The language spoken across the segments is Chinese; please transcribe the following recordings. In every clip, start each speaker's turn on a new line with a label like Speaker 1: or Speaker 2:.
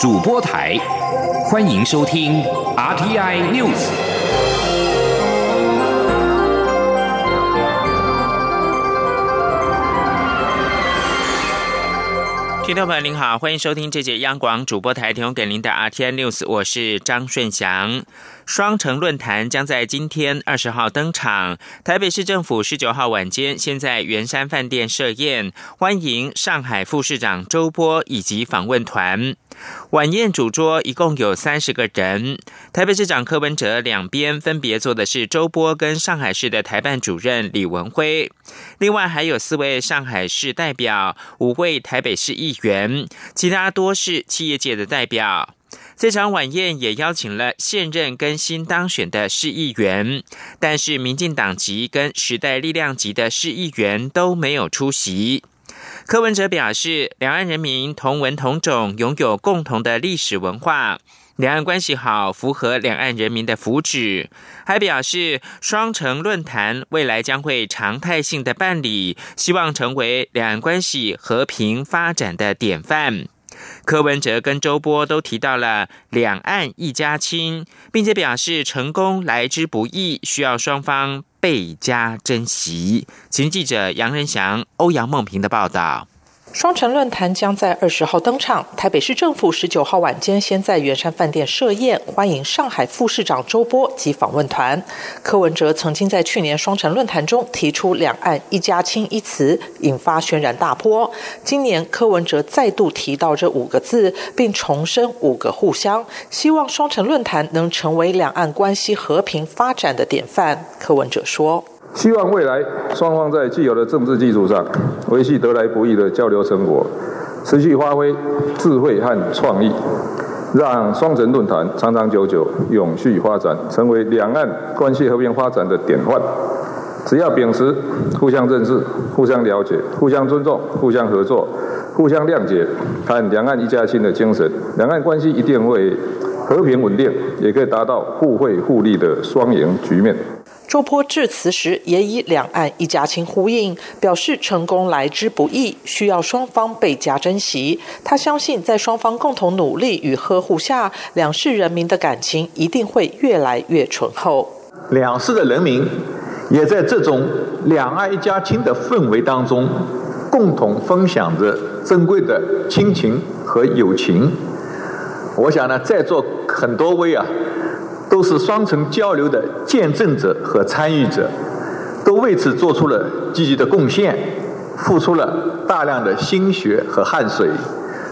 Speaker 1: 主播台，欢迎收听 RTI News。
Speaker 2: 听众朋友您好，欢迎收听这节央广主播台提供给您的 RTI News，我是张顺祥。双城论坛将在今天二十号登场。台北市政府十九号晚间先在圆山饭店设宴，欢迎上海副市长周波以及访问团。晚宴主桌一共有三十个人，台北市长柯文哲两边分别坐的是周波跟上海市的台办主任李文辉，另外还有四位上海市代表，五位台北市议员，其他多是企业界的代表。这场晚宴也邀请了现任跟新当选的市议员，但是民进党籍跟时代力量籍的市议员都没有出席。柯文哲表示，两岸人民同文同种，拥有共同的历史文化，两岸关系好，符合两岸人民的福祉。还表示，双城论坛未来将会常态性的办理，希望成为两岸关系和平发展的典范。柯文哲跟周波都提到了两岸一家亲，并且表示成功来之不易，需要双方倍加珍惜。请记者杨仁祥、欧阳梦平的报道。
Speaker 3: 双城论坛将在二十号登场。台北市政府十九号晚间先在圆山饭店设宴，欢迎上海副市长周波及访问团。柯文哲曾经在去年双城论坛中提出“两岸一家亲”一词，引发轩然大波。今年柯文哲再度提到这五个字，并重申“五个互相”，希望双城论坛能成为两岸关系和平发展的典范。柯文哲说。
Speaker 4: 希望未来双方在既有的政治基础上，维系得来不易的交流成果，持续发挥智慧和创意，让双城论坛长长久久、永续发展，成为两岸关系和平发展的典范。只要秉持互相认识、互相了解、互相尊重、互相合作、互相谅解和两岸一家亲的精神，两岸关系一定会和平稳定，也可以达到互惠互利的双赢局面。
Speaker 3: 周波致辞时也以“两岸一家亲”呼应，表示成功来之不易，需要双方倍加珍惜。他相信，在双方共同努力与呵护下，两市人民的感情一定会越来越醇厚。
Speaker 5: 两市的人民也在这种“两岸一家亲”的氛围当中，共同分享着珍贵的亲情和友情。我想呢，在座很多位啊。都是双城交流的见证者和参与者，都为此做出了积极的贡献，付出了大量的心血和汗水。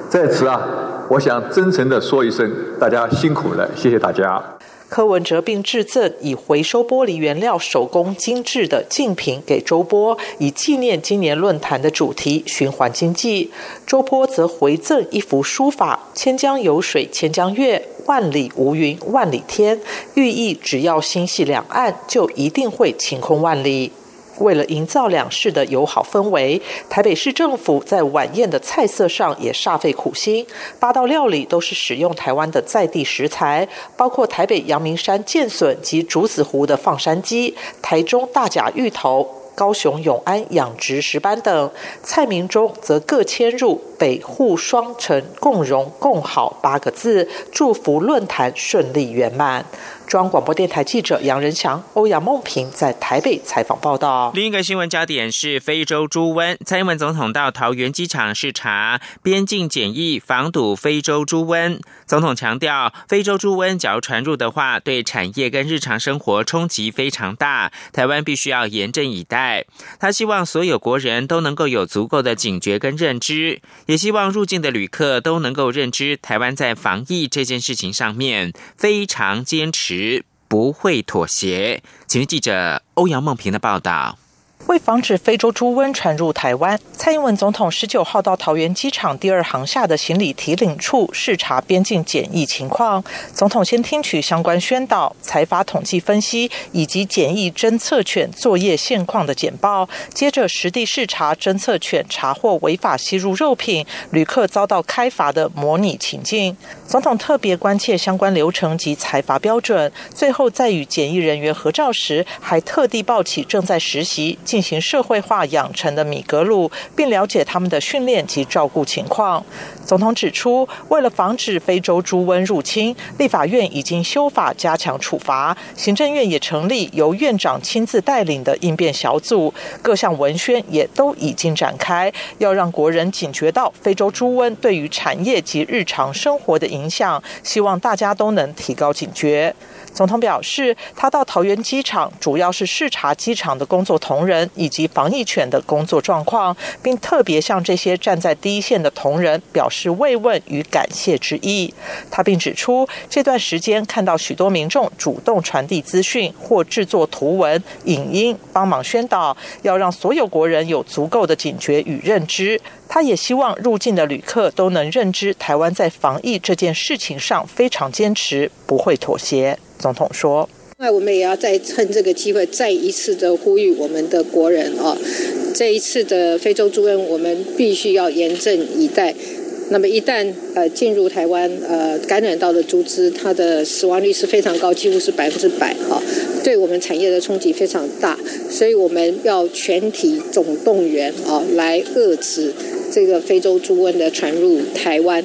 Speaker 5: 在此啊，我想真诚的说一声，大家辛苦了，谢谢大家。
Speaker 3: 柯文哲并致赠以回收玻璃原料手工精致的竞品给周波，以纪念今年论坛的主题“循环经济”。周波则回赠一幅书法“千江有水千江月，万里无云万里天”，寓意只要心系两岸，就一定会晴空万里。为了营造两市的友好氛围，台北市政府在晚宴的菜色上也煞费苦心，八道料理都是使用台湾的在地食材，包括台北阳明山剑笋及竹子湖的放山鸡，台中大甲芋头。高雄永安养殖石斑等蔡明忠，则各迁入“北沪双城共荣共好”八个字，祝福论坛顺利圆满。中央广播电台记者杨仁祥、欧阳梦平在台北采访报道。
Speaker 2: 另一个新闻焦点是非洲猪瘟，蔡英文总统到桃园机场视察边境检疫，防堵非洲猪瘟。总统强调，非洲猪瘟假如传入的话，对产业跟日常生活冲击非常大，台湾必须要严阵以待。他希望所有国人都能够有足够的警觉跟认知，也希望入境的旅客都能够认知台湾在防疫这件事情上面非常坚持。不会妥协。请记者欧阳梦平的报道。
Speaker 3: 为防止非洲猪瘟传入台湾，蔡英文总统十九号到桃园机场第二航厦的行李提领处视察边境检疫情况。总统先听取相关宣导、财阀统计分析以及检疫侦测犬作业现况的简报，接着实地视察侦测犬查获违法吸入肉品、旅客遭到开罚的模拟情境。总统特别关切相关流程及财阀标准，最后在与检疫人员合照时，还特地抱起正在实习。进行社会化养成的米格鲁，并了解他们的训练及照顾情况。总统指出，为了防止非洲猪瘟入侵，立法院已经修法加强处罚，行政院也成立由院长亲自带领的应变小组，各项文宣也都已经展开，要让国人警觉到非洲猪瘟对于产业及日常生活的影响，希望大家都能提高警觉。总统表示，他到桃园机场主要是视察机场的工作同仁以及防疫犬的工作状况，并特别向这些站在第一线的同仁表示慰问与感谢之意。他并指出，这段时间看到许多民众主动传递资讯或制作图文、影音，帮忙宣导，要让所有国人有足够的警觉与认知。他也希望入境的旅客都能认知，台湾在防疫这件事情上非常坚持，不会妥协。总统说：“
Speaker 6: 那我们也要再趁这个机会，再一次的呼吁我们的国人啊，这一次的非洲猪瘟，我们必须要严阵以待。那么一旦呃进入台湾，呃感染到的猪只，它的死亡率是非常高，几乎是百分之百啊，对我们产业的冲击非常大，所以我们要全体总动员啊，来遏制。”这个非洲猪瘟的传入台湾。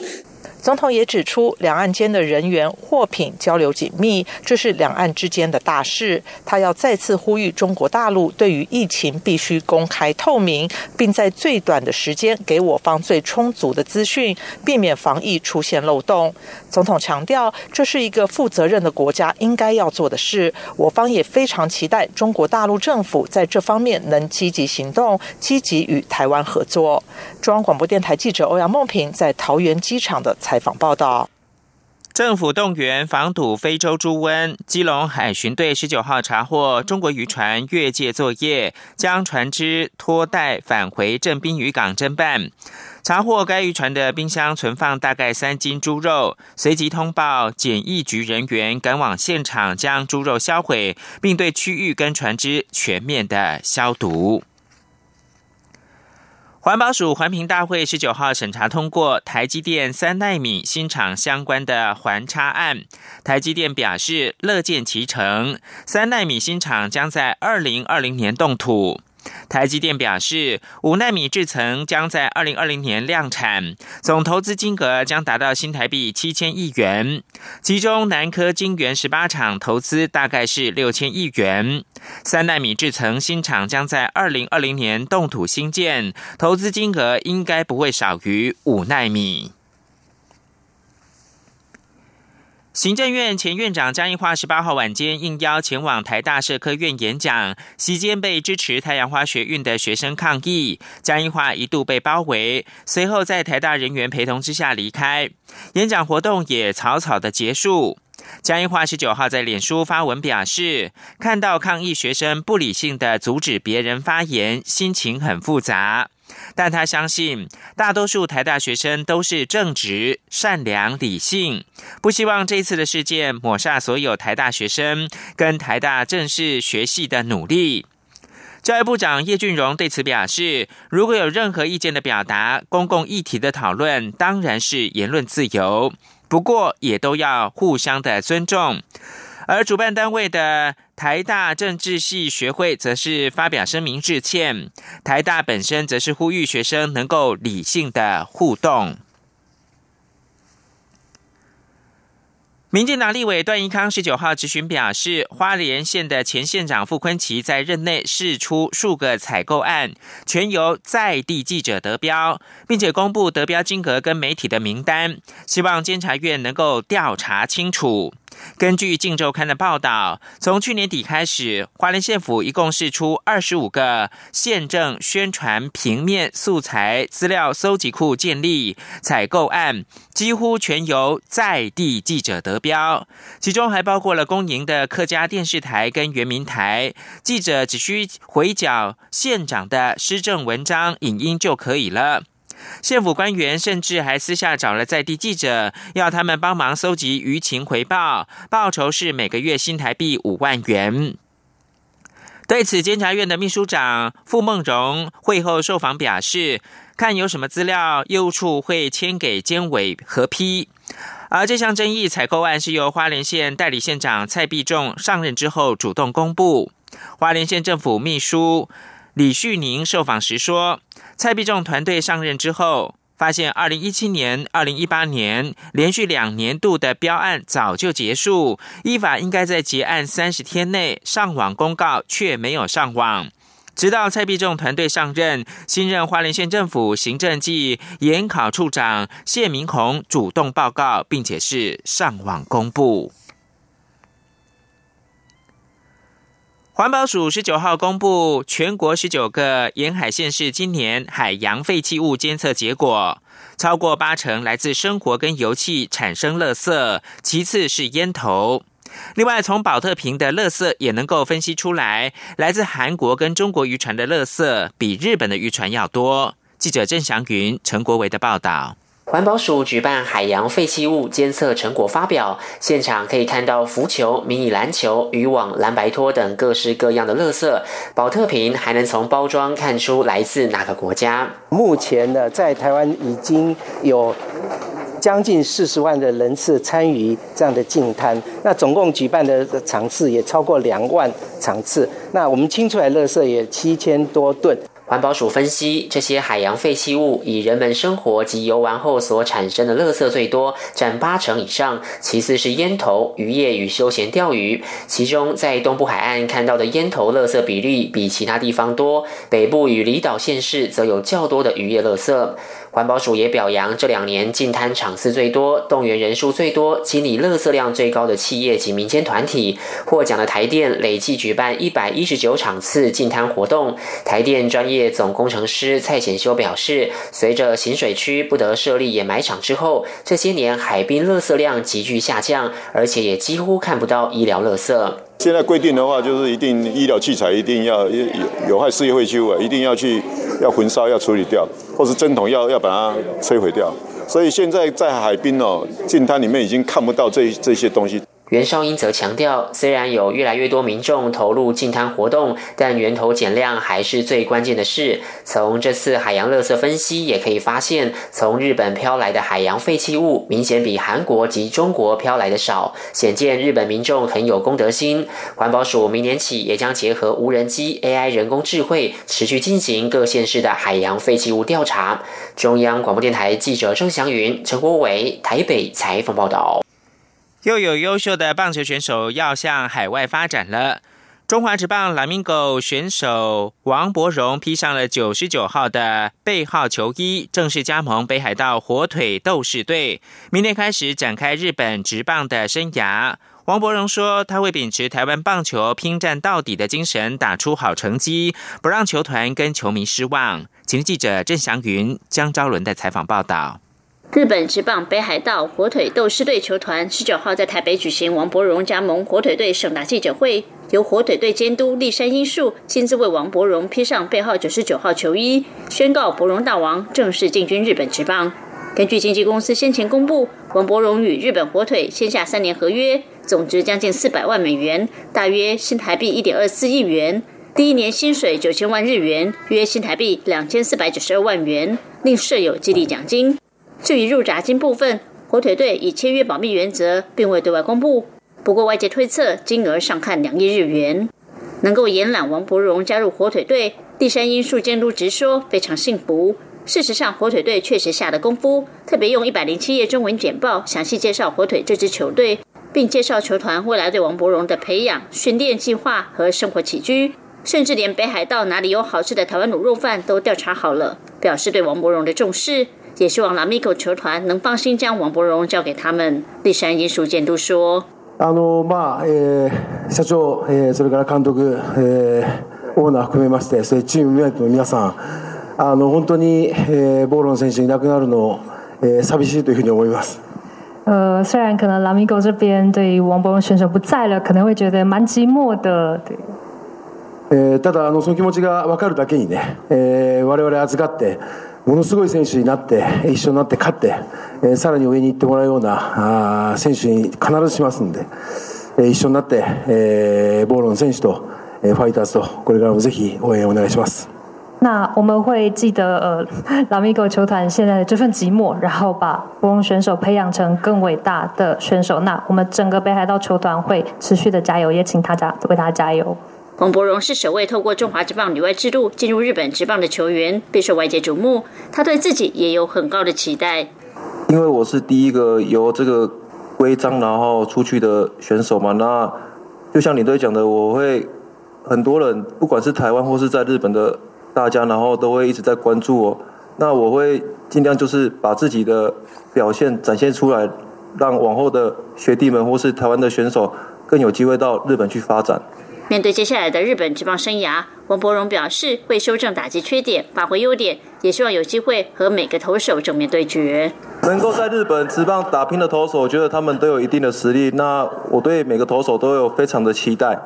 Speaker 3: 总统也指出，两岸间的人员、货品交流紧密，这是两岸之间的大事。他要再次呼吁中国大陆，对于疫情必须公开透明，并在最短的时间给我方最充足的资讯，避免防疫出现漏洞。总统强调，这是一个负责任的国家应该要做的事。我方也非常期待中国大陆政府在这方面能积极行动，积极与台湾合作。中央广播电台记者欧阳梦平在桃园机场的采。采访报道：
Speaker 2: 政府动员防堵非洲猪瘟，基隆海巡队十九号查获中国渔船越界作业，将船只拖带返回镇滨渔港侦办。查获该渔船的冰箱存放大概三斤猪肉，随即通报检疫局人员赶往现场将猪肉销毁，并对区域跟船只全面的消毒。环保署环评大会十九号审查通过台积电三纳米新厂相关的环差案。台积电表示乐见其成，三纳米新厂将在二零二零年动土。台积电表示，五纳米制程将在二零二零年量产，总投资金额将达到新台币七千亿元，其中南科晶圆十八厂投资大概是六千亿元。三纳米制程新厂将在二零二零年动土兴建，投资金额应该不会少于五纳米。行政院前院长江宜桦十八号晚间应邀前往台大社科院演讲，席间被支持太阳花学运的学生抗议，江宜桦一度被包围，随后在台大人员陪同之下离开，演讲活动也草草的结束。江宜桦十九号在脸书发文表示，看到抗议学生不理性的阻止别人发言，心情很复杂。但他相信，大多数台大学生都是正直、善良、理性，不希望这次的事件抹杀所有台大学生跟台大正式学系的努力。教育部长叶俊荣对此表示，如果有任何意见的表达，公共议题的讨论当然是言论自由，不过也都要互相的尊重。而主办单位的台大政治系学会则是发表声明致歉，台大本身则是呼吁学生能够理性的互动。民进党立委段宜康十九号质询表示，花莲县的前县长傅昆奇在任内释出数个采购案，全由在地记者得标，并且公布得标金额跟媒体的名单，希望监察院能够调查清楚。根据《镜周刊》的报道，从去年底开始，花莲县府一共释出二十五个县政宣传平面素材资料搜集库建立采购案，几乎全由在地记者得标，其中还包括了公营的客家电视台跟原民台，记者只需回缴县长的施政文章影音就可以了。县府官员甚至还私下找了在地记者，要他们帮忙搜集舆情回报，报酬是每个月新台币五万元。对此，监察院的秘书长傅梦荣会后受访表示，看有什么资料，业务处会签给监委核批。而这项争议采购案是由花莲县代理县长蔡必仲上任之后主动公布，花莲县政府秘书。李旭宁受访时说，蔡必仲团队上任之后。发现，二零一七年、二零一八年连续两年度的标案早就结束，依法应该在结案三十天内上网公告，却没有上网。直到蔡必仲团队上任，新任花莲县政府行政暨研考处长谢明宏主动报告，并且是上网公布。环保署十九号公布全国十九个沿海县市今年海洋废弃物监测结果，超过八成来自生活跟油气产生垃圾，其次是烟头。另外，从保特瓶的垃圾也能够分析出来，来自韩国跟中国渔船的垃圾比日本的渔船要多。记者郑祥云、陈国维的报道。
Speaker 7: 环保署举办海洋废弃物监测成果发表，现场可以看到浮球、迷你篮球、渔网、蓝白拖等各式各样的垃圾。保特瓶还能从包装看出来自哪个国家。
Speaker 8: 目前呢，在台湾已经有将近四十万的人次参与这样的净滩，那总共举办的场次也超过两万场次。那我们清出来垃圾也七千多吨。
Speaker 7: 环保署分析，这些海洋废弃物以人们生活及游玩后所产生的垃圾最多，占八成以上。其次是烟头、渔业与休闲钓鱼。其中，在东部海岸看到的烟头垃圾比例比其他地方多，北部与离岛县市则有较多的渔业垃圾。环保署也表扬这两年进滩场次最多、动员人数最多、清理垃圾量最高的企业及民间团体。获奖的台电累计举办一百一十九场次进滩活动。台电专业总工程师蔡显修表示，随着咸水区不得设立掩埋场之后，这些年海滨垃圾量急剧下降，而且也几乎看不到医疗垃圾。
Speaker 9: 现在规定的话，就是一定医疗器材一定要有有害事业废弃物啊，一定要去要焚烧要处理掉，或是针筒要要把它摧毁掉。所以现在在海滨哦，近滩里面已经看不到这这些东西。
Speaker 7: 袁绍英则强调，虽然有越来越多民众投入净滩活动，但源头减量还是最关键的事。从这次海洋垃圾分析也可以发现，从日本飘来的海洋废弃物明显比韩国及中国飘来的少，显见日本民众很有公德心。环保署明年起也将结合无人机、AI 人工智慧，持续进行各县市的海洋废弃物调查。中央广播电台记者郑祥云、陈国伟台北采访报道。
Speaker 2: 又有优秀的棒球选手要向海外发展了。中华职棒蓝明狗选手王博荣披上了九十九号的背号球衣，正式加盟北海道火腿斗士队，明天开始展开日本职棒的生涯。王博荣说，他会秉持台湾棒球拼战到底的精神，打出好成绩，不让球团跟球迷失望。请记者郑祥云、江昭伦的采访报道。
Speaker 10: 日本职棒北海道火腿斗士队球团十九号在台北举行王伯荣加盟火腿队盛大记者会，由火腿队监督立山英树亲自为王伯荣披上背号九十九号球衣，宣告伯荣大王正式进军日本职棒。根据经纪公司先前公布，王伯荣与日本火腿签下三年合约，总值将近四百万美元，大约新台币一点二四亿元。第一年薪水九千万日元，约新台币两千四百九十二万元，另设有激励奖金。至于入闸金部分，火腿队以签约保密原则，并未对外公布。不过外界推测金额上看两亿日元。能够延揽王伯荣加入火腿队，第三因素监督直说非常幸福。事实上，火腿队确实下了功夫，特别用一百零七页中文简报详细介绍火腿这支球队，并介绍球团未来对王伯荣的培养、训练计划和生活起居，甚至连北海道哪里有好吃的台湾卤肉饭都调查好了，表示对王伯荣的重视。也希望拉米狗球团能放心将王博荣交给他们。立山英树监督说：“
Speaker 11: あのまあ、え社長、えそれから監督、えオーナー含めまして、それチームメイトの皆さん、あの本当に、えボーロン選手いなくなるの、え寂しいというふうに思います。”
Speaker 12: 呃，虽然可能拉米狗这边对于王博荣选手不在了，可能会觉得蛮寂寞的。对。
Speaker 11: えただあのその気持ちが分かるだけにね、え我々預かって。ものすごい選手になって一緒になって勝って、えー、さらに上に行ってもらうようなあ選手に必ずしますんで、えー、一緒になって、えー、ボーロン選手と、えー、ファイターズとこれからもぜひ応援お願いします。
Speaker 12: 那我们会记得呃，拉米狗球团现在的这份寂寞，然后把波隆选手培养成更伟大的选手。那我们整个北海道球团会持续的加油，也请大家为他加油。
Speaker 10: 王柏荣是首位透过中华职棒旅外制度进入日本职棒的球员，备受外界瞩目。他对自己也有很高的期待。
Speaker 13: 因为我是第一个由这个规章然后出去的选手嘛，那就像领队讲的，我会很多人不管是台湾或是在日本的大家，然后都会一直在关注我。那我会尽量就是把自己的表现展现出来，让往后的学弟们或是台湾的选手更有机会到日本去发展。
Speaker 10: 面对接下来的日本职棒生涯，王柏荣表示会修正打击缺点，发挥优点，也希望有机会和每个投手正面对决。
Speaker 13: 能够在日本职棒打拼的投手，我觉得他们都有一定的实力。那我对每个投手都有非常的期待。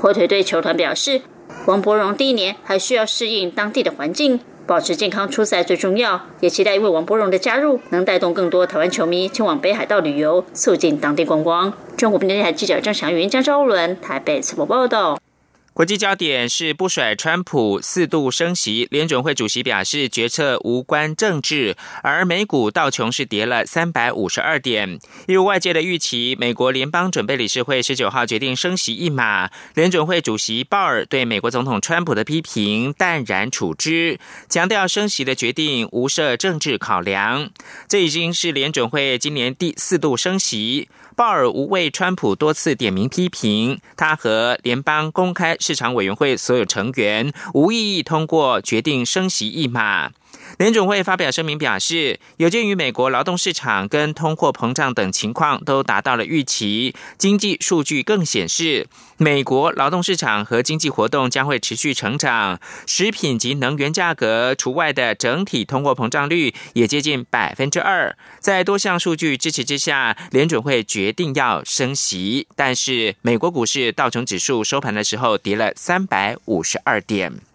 Speaker 10: 火腿队球团表示，王柏荣第一年还需要适应当地的环境，保持健康出赛最重要。也期待因为王柏荣的加入，能带动更多台湾球迷前往北海道旅游，促进当地观光。中国电视台记者张祥云、江昭伦台北采访报道。
Speaker 2: 国际焦点是不甩川普四度升息，联准会主席表示决策无关政治，而美股道琼是跌了三百五十二点。一如外界的预期，美国联邦准备理事会十九号决定升息一码，联准会主席鲍尔对美国总统川普的批评淡然处之，强调升息的决定无涉政治考量。这已经是联准会今年第四度升息。鲍尔无畏川普多次点名批评，他和联邦公开市场委员会所有成员无异议通过决定升息一码。联准会发表声明表示，有鉴于美国劳动市场跟通货膨胀等情况都达到了预期，经济数据更显示，美国劳动市场和经济活动将会持续成长，食品及能源价格除外的整体通货膨胀率也接近百分之二。在多项数据支持之下，联准会决定要升息，但是美国股市道琼指数收盘的时候跌了三百五十二点。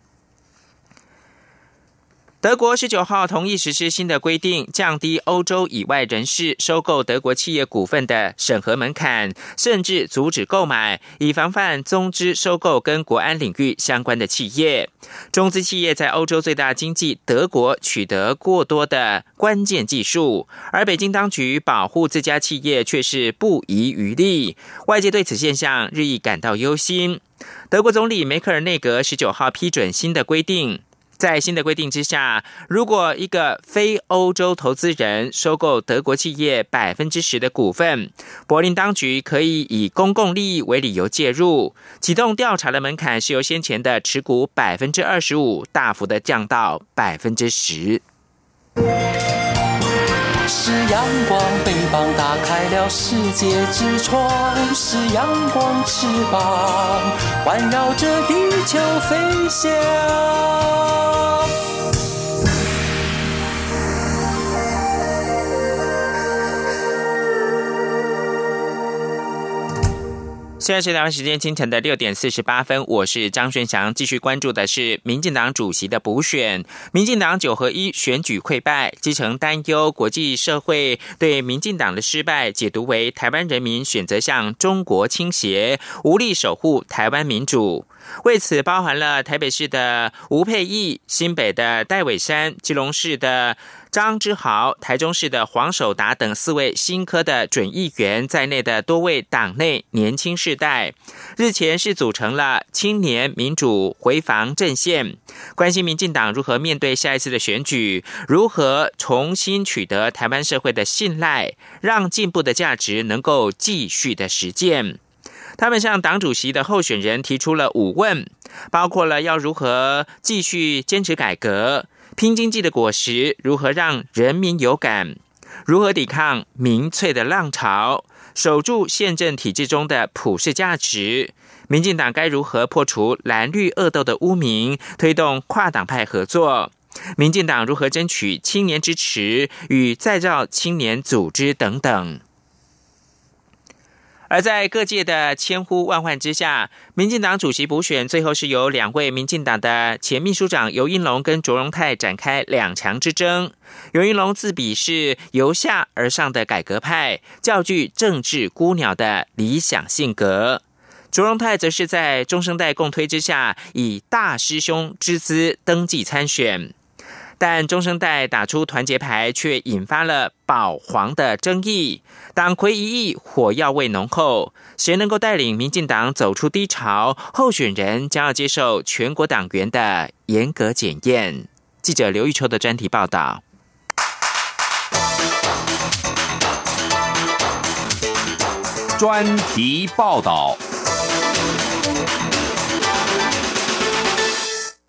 Speaker 2: 德国十九号同意实施新的规定，降低欧洲以外人士收购德国企业股份的审核门槛，甚至阻止购买，以防范中资收购跟国安领域相关的企业。中资企业在欧洲最大经济德国取得过多的关键技术，而北京当局保护自家企业却是不遗余力。外界对此现象日益感到忧心。德国总理梅克尔内阁十九号批准新的规定。在新的规定之下，如果一个非欧洲投资人收购德国企业百分之十的股份，柏林当局可以以公共利益为理由介入，启动调查的门槛是由先前的持股百分之二十五大幅的降到百分之十。是阳光，翅膀打开了世界之窗；是阳光，翅膀环绕着地球飞翔。现在是台湾时间清晨的六点四十八分，我是张顺祥，继续关注的是民进党主席的补选。民进党九合一选举溃败，基层担忧国际社会对民进党的失败解读为台湾人民选择向中国倾斜，无力守护台湾民主。为此，包含了台北市的吴佩义、新北的戴伟山、基隆市的。张之豪、台中市的黄守达等四位新科的准议员在内的多位党内年轻世代，日前是组成了青年民主回防阵线，关心民进党如何面对下一次的选举，如何重新取得台湾社会的信赖，让进步的价值能够继续的实践。他们向党主席的候选人提出了五问，包括了要如何继续坚持改革。拼经济的果实如何让人民有感？如何抵抗民粹的浪潮？守住宪政体制中的普世价值？民进党该如何破除蓝绿恶斗的污名？推动跨党派合作？民进党如何争取青年支持与再造青年组织等等？而在各界的千呼万唤之下，民进党主席补选最后是由两位民进党的前秘书长尤英龙跟卓荣泰展开两强之争。尤英龙自比是由下而上的改革派，较具政治孤鸟的理想性格；卓荣泰则是在中生代共推之下，以大师兄之姿登记参选。但中生代打出团结牌，却引发了保皇的争议。党魁一役，火药味浓厚。谁能够带领民进党走出低潮？候选人将要接受全国党员的严格检验。记者刘玉秋的专题报道。
Speaker 1: 专题报道。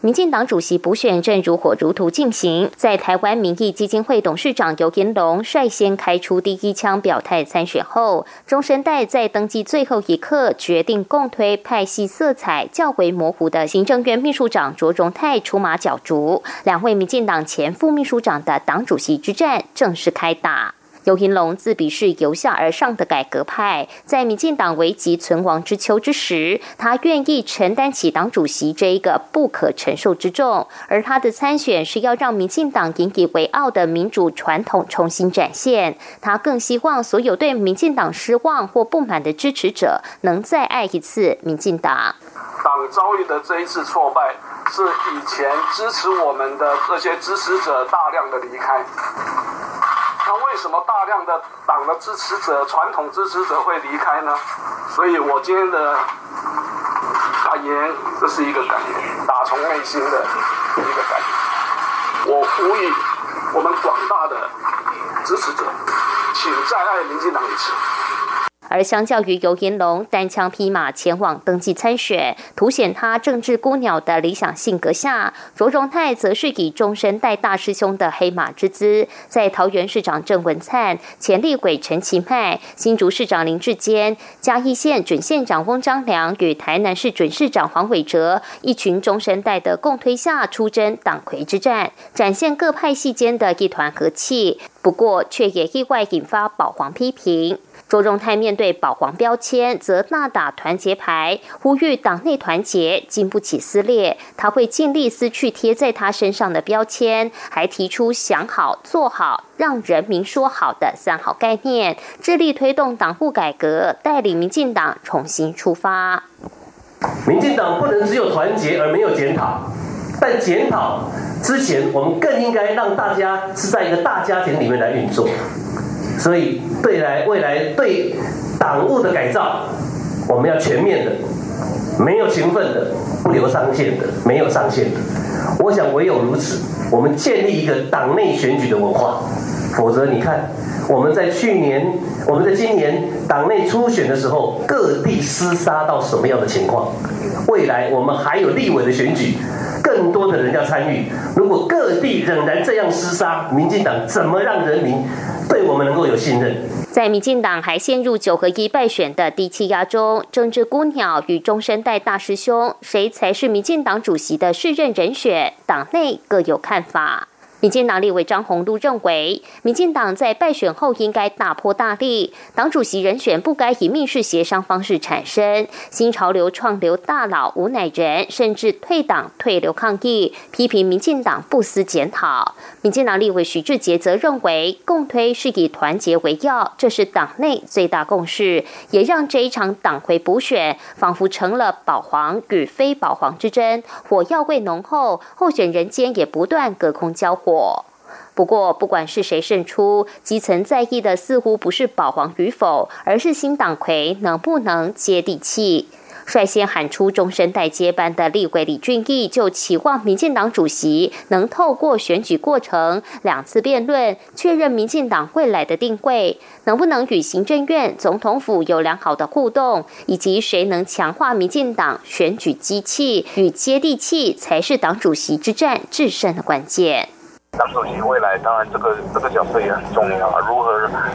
Speaker 14: 民进党主席补选正如火如荼进行，在台湾民意基金会董事长尤延龙率先开出第一枪表态参选后，中生代在登记最后一刻决定共推派系色彩较为模糊的行政院秘书长卓荣泰出马角逐，两位民进党前副秘书长的党主席之战正式开打。尤银龙自比是由下而上的改革派，在民进党危急存亡之秋之时，他愿意承担起党主席这一个不可承受之重，而他的参选是要让民进党引以为傲的民主传统重新展现。他更希望所有对民进党失望或不满的支持者，能再爱一次民进党。
Speaker 15: 党遭遇的这一次挫败，是以前支持我们的这些支持者大量的离开。那为什么大量的党的支持者、传统支持者会离开呢？所以我今天的感言，这是一个感言，打从内心的一个感言。我呼吁我们广大的支持者，请再爱民进党一次。
Speaker 14: 而相较于尤延龙单枪匹马前往登记参选，凸显他政治孤鸟的理想性格下，卓荣泰则是以终身带大师兄的黑马之姿，在桃园市长郑文灿、前立鬼陈其迈、新竹市长林志坚、嘉义县准县长翁章良与台南市准市长黄伟哲一群终身代的共推下出征党魁之战，展现各派系间的一团和气。不过，却也意外引发保皇批评。周仲泰面对保皇标签，则大打团结牌，呼吁党内团结，经不起撕裂。他会尽力撕去贴在他身上的标签，还提出想好、做好、让人民说好的三好概念，致力推动党务改革，带领民进党重新出发。
Speaker 16: 民进党不能只有团结而没有检讨，但检讨之前，我们更应该让大家是在一个大家庭里面来运作。所以，对来未来对党务的改造，我们要全面的，没有情分的，不留上限的，没有上限的。我想唯有如此，我们建立一个党内选举的文化。否则，你看我们在去年，我们在今年党内初选的时候，各地厮杀到什么样的情况？未来我们还有立委的选举，更多的人要参与。如果各地仍然这样厮杀，民进党怎么让人民？对我们能够有信任。
Speaker 14: 在民进党还陷入九合一败选的低气压中，政治孤鸟与中生代大师兄，谁才是民进党主席的适任人选？党内各有看法。民进党立委张宏禄认为，民进党在败选后应该大破大立，党主席人选不该以密室协商方式产生。新潮流创流大佬吴乃仁甚至退党退流抗议，批评民进党不思检讨。民进党立委徐志杰则认为，共推是以团结为要，这是党内最大共识，也让这一场党魁补选仿佛成了保皇与非保皇之争，火药味浓厚，候选人间也不断隔空交火。不过，不管是谁胜出，基层在意的似乎不是保皇与否，而是新党魁能不能接地气。率先喊出终身代接班的立委李俊毅，就期望民进党主席能透过选举过程两次辩论，确认民进党未来的定位，能不能与行政院、总统府有良好的互动，以及谁能强化民进党选举机器与接地气，才是党主席之战制胜的关键。
Speaker 17: 党主席未来当然这个这个角色也很重要啊，如何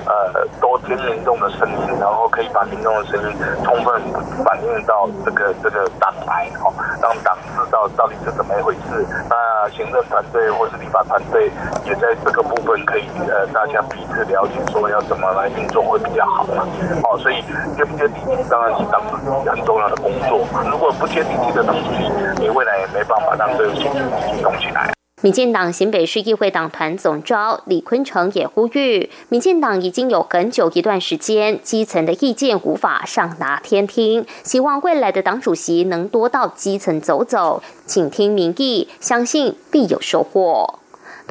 Speaker 17: 呃多听民众的声音，然后可以把民众的声音充分反映到这个这个党台哈，让党知道到底是怎么一回事。那行政团队或是立法团队也在这个部分可以呃大家彼此了解，说要怎么来运作会比较好嘛。哦，所以接不接地气当然是党主席很重要的工作。如果不接地气的党主席，你未来也没办法让这个事情动起来。
Speaker 14: 民进党新北市议会党团总召李坤成也呼吁，民进党已经有很久一段时间，基层的意见无法上达天听，希望未来的党主席能多到基层走走，请听民意，相信必有收获。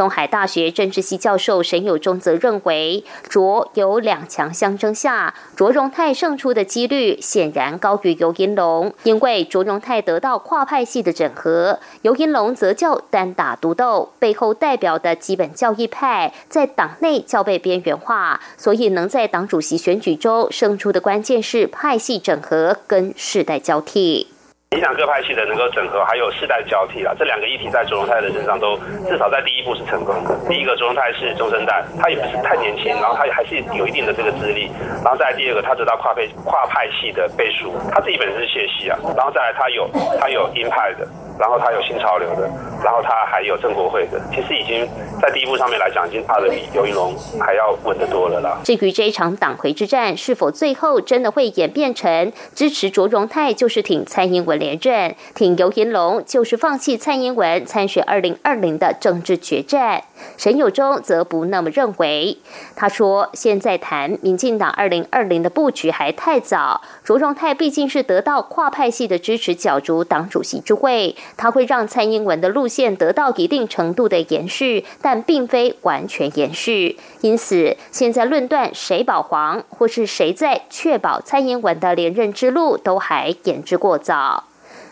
Speaker 14: 东海大学政治系教授沈友忠则认为，卓有两强相争下，卓荣泰胜出的几率显然高于尤银龙，因为卓荣泰得到跨派系的整合，尤银龙则较单打独斗，背后代表的基本教义派在党内较被边缘化，所以能在党主席选举中胜出的关键是派系整合跟世代交替。
Speaker 18: 影响各派系的能够整合，还有世代交替啊，这两个议题在卓荣泰的身上都至少在第一步是成功的。第一个，卓荣泰是中生代，他也不是太年轻，然后他还是有一定的这个资历。然后再来第二个，他得到跨派跨派系的背书，他自己本身是谢系啊。然后再来他有他有鹰派的，然后他有新潮流的，然后他还有郑国会的。其实已经在第一步上面来讲，已经差的比尤一龙还要稳得多了啦。
Speaker 14: 至于这一场党魁之战是否最后真的会演变成支持卓荣泰就是挺蔡英文？连任挺尤银龙就是放弃蔡英文参选二零二零的政治决战，沈友忠则不那么认为。他说：“现在谈民进党二零二零的布局还太早，卓荣泰毕竟是得到跨派系的支持角逐党主席之位，它会让蔡英文的路线得到一定程度的延续，但并非完全延续。因此，现在论断谁保皇或是谁在确保蔡英文的连任之路，都还言之过早。”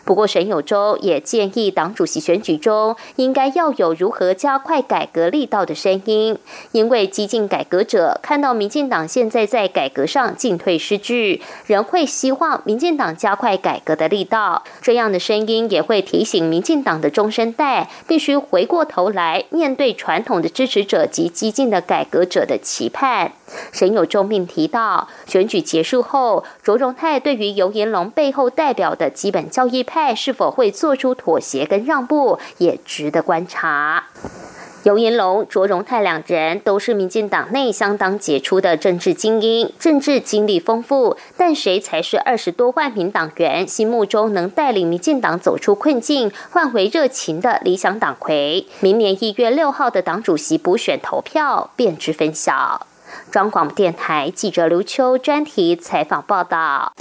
Speaker 14: 不过，沈友洲也建议，党主席选举中应该要有如何加快改革力道的声音，因为激进改革者看到民进党现在在改革上进退失据，仍会希望民进党加快改革的力道。这样的声音也会提醒民进党的中生代，必须回过头来面对传统的支持者及激进的改革者的期盼。沈友忠并提到，选举结束后，卓荣泰对于尤延龙背后代表的基本教义派是否会做出妥协跟让步，也值得观察。尤延龙、卓荣泰两人都是民进党内相当杰出的政治精英，政治经历丰富。但谁才是二十多万名党员心目中能带领民进党走出困境、换回热情的理想党魁？明年一月六号的党主席补选投票便知分晓。中广电台记者刘秋专题采访报道。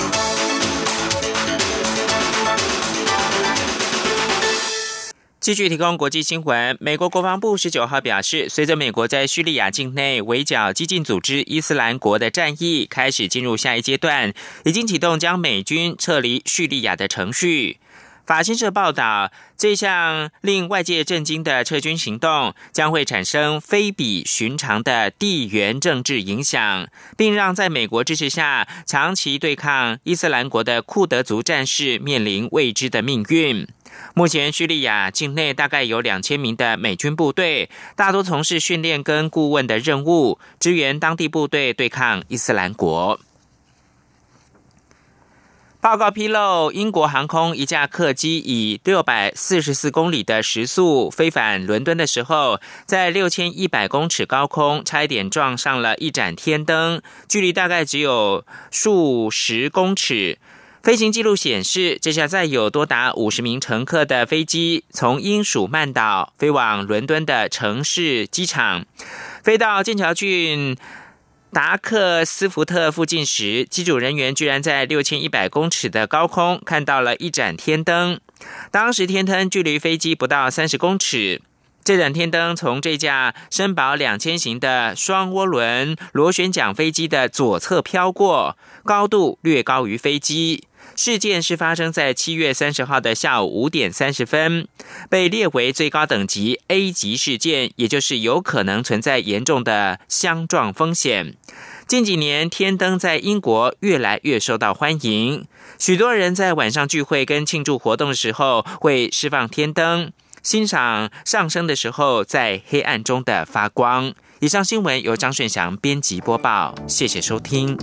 Speaker 2: 继续提供国际新闻。美国国防部十九号表示，随着美国在叙利亚境内围剿激进组织伊斯兰国的战役开始进入下一阶段，已经启动将美军撤离叙利亚的程序。法新社报道，这项令外界震惊的撤军行动将会产生非比寻常的地缘政治影响，并让在美国支持下长期对抗伊斯兰国的库德族战士面临未知的命运。目前，叙利亚境内大概有两千名的美军部队，大多从事训练跟顾问的任务，支援当地部队对抗伊斯兰国。报告披露，英国航空一架客机以六百四十四公里的时速飞返伦敦的时候，在六千一百公尺高空差一点撞上了一盏天灯，距离大概只有数十公尺。飞行记录显示，这架载有多达五十名乘客的飞机从英属曼岛飞往伦敦的城市机场，飞到剑桥郡。达克斯福特附近时，机组人员居然在六千一百公尺的高空看到了一盏天灯。当时天灯距离飞机不到三十公尺。这盏天灯从这架深宝两千型的双涡轮螺旋桨飞机的左侧飘过，高度略高于飞机。事件是发生在七月三十号的下午五点三十分，被列为最高等级 A 级事件，也就是有可能存在严重的相撞风险。近几年，天灯在英国越来越受到欢迎，许多人在晚上聚会跟庆祝活动的时候会释放天灯，欣赏上升的时候在黑暗中的发光。以上新闻由张顺祥编辑播报，谢谢收听。